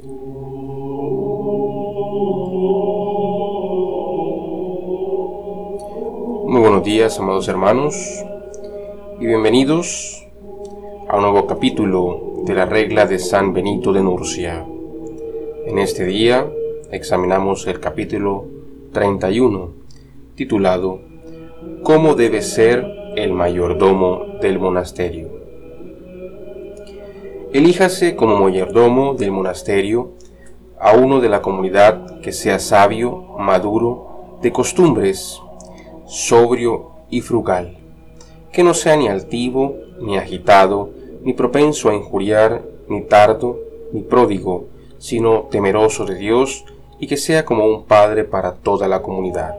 Muy buenos días, amados hermanos, y bienvenidos a un nuevo capítulo de la regla de San Benito de Nurcia. En este día examinamos el capítulo 31, titulado ¿Cómo debe ser el mayordomo del monasterio? Elíjase como mayordomo del monasterio a uno de la comunidad que sea sabio, maduro, de costumbres, sobrio y frugal, que no sea ni altivo, ni agitado, ni propenso a injuriar, ni tardo, ni pródigo, sino temeroso de Dios y que sea como un padre para toda la comunidad.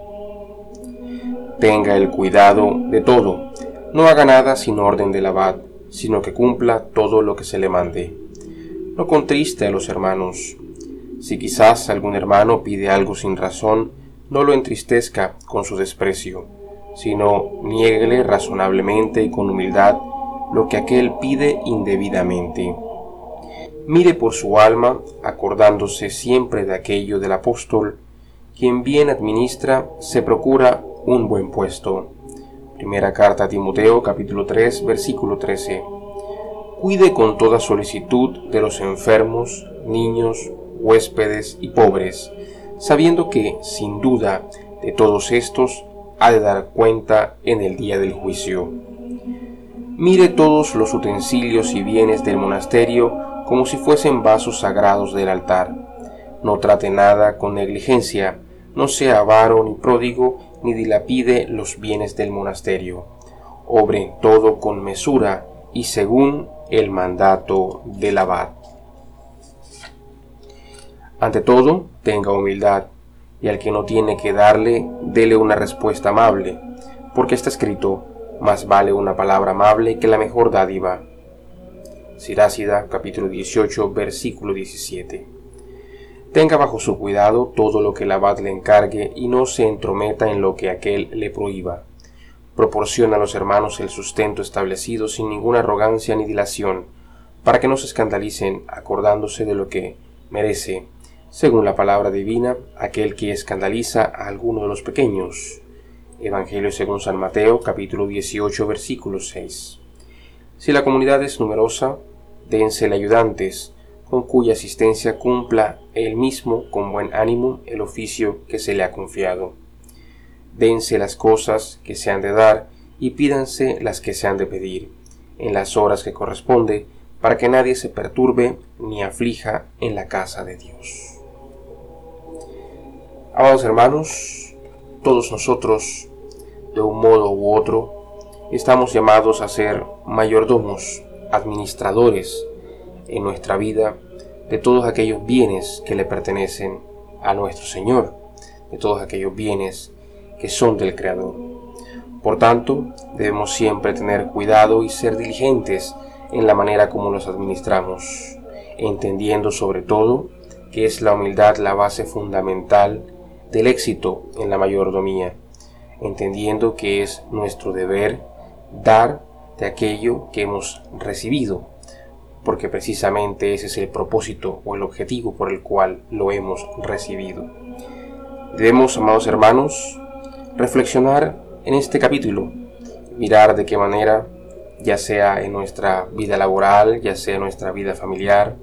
Tenga el cuidado de todo, no haga nada sin orden del abad, sino que cumpla todo lo que se le mande. No contriste a los hermanos. Si quizás algún hermano pide algo sin razón, no lo entristezca con su desprecio, sino niéguele razonablemente y con humildad lo que aquel pide indebidamente. Mire por su alma, acordándose siempre de aquello del apóstol, quien bien administra se procura un buen puesto. Primera carta a Timoteo capítulo 3 versículo 13. Cuide con toda solicitud de los enfermos, niños, huéspedes y pobres, sabiendo que, sin duda, de todos estos ha de dar cuenta en el día del juicio. Mire todos los utensilios y bienes del monasterio como si fuesen vasos sagrados del altar. No trate nada con negligencia, no sea avaro ni pródigo, ni dilapide los bienes del monasterio. Obre todo con mesura y según el mandato del abad. Ante todo, tenga humildad, y al que no tiene que darle, dele una respuesta amable, porque está escrito, más vale una palabra amable que la mejor dádiva. Sirácida, capítulo 18, versículo 17. Tenga bajo su cuidado todo lo que el abad le encargue y no se entrometa en lo que aquel le prohíba. Proporciona a los hermanos el sustento establecido sin ninguna arrogancia ni dilación, para que no se escandalicen acordándose de lo que merece según la palabra divina, aquel que escandaliza a alguno de los pequeños. Evangelio según San Mateo, capítulo 18, versículo 6. Si la comunidad es numerosa, dénsele ayudantes, con cuya asistencia cumpla él mismo con buen ánimo el oficio que se le ha confiado. Dense las cosas que se han de dar y pídanse las que se han de pedir, en las horas que corresponde, para que nadie se perturbe ni aflija en la casa de Dios. Amados hermanos, todos nosotros, de un modo u otro, estamos llamados a ser mayordomos, administradores en nuestra vida de todos aquellos bienes que le pertenecen a nuestro Señor, de todos aquellos bienes que son del Creador. Por tanto, debemos siempre tener cuidado y ser diligentes en la manera como los administramos, entendiendo sobre todo que es la humildad la base fundamental del éxito en la mayordomía, entendiendo que es nuestro deber dar de aquello que hemos recibido, porque precisamente ese es el propósito o el objetivo por el cual lo hemos recibido. Debemos, amados hermanos, reflexionar en este capítulo, mirar de qué manera, ya sea en nuestra vida laboral, ya sea en nuestra vida familiar,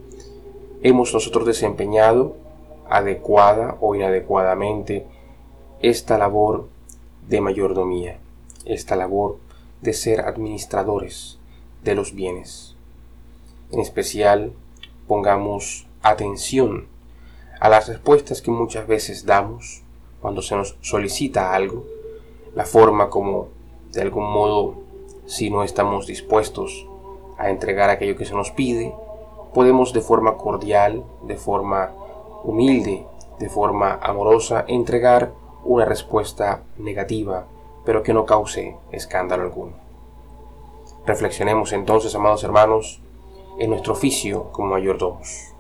hemos nosotros desempeñado adecuada o inadecuadamente esta labor de mayordomía, esta labor de ser administradores de los bienes. En especial, pongamos atención a las respuestas que muchas veces damos cuando se nos solicita algo, la forma como, de algún modo, si no estamos dispuestos a entregar aquello que se nos pide, podemos de forma cordial, de forma humilde, de forma amorosa, entregar una respuesta negativa, pero que no cause escándalo alguno. Reflexionemos entonces, amados hermanos, en nuestro oficio como mayordomos.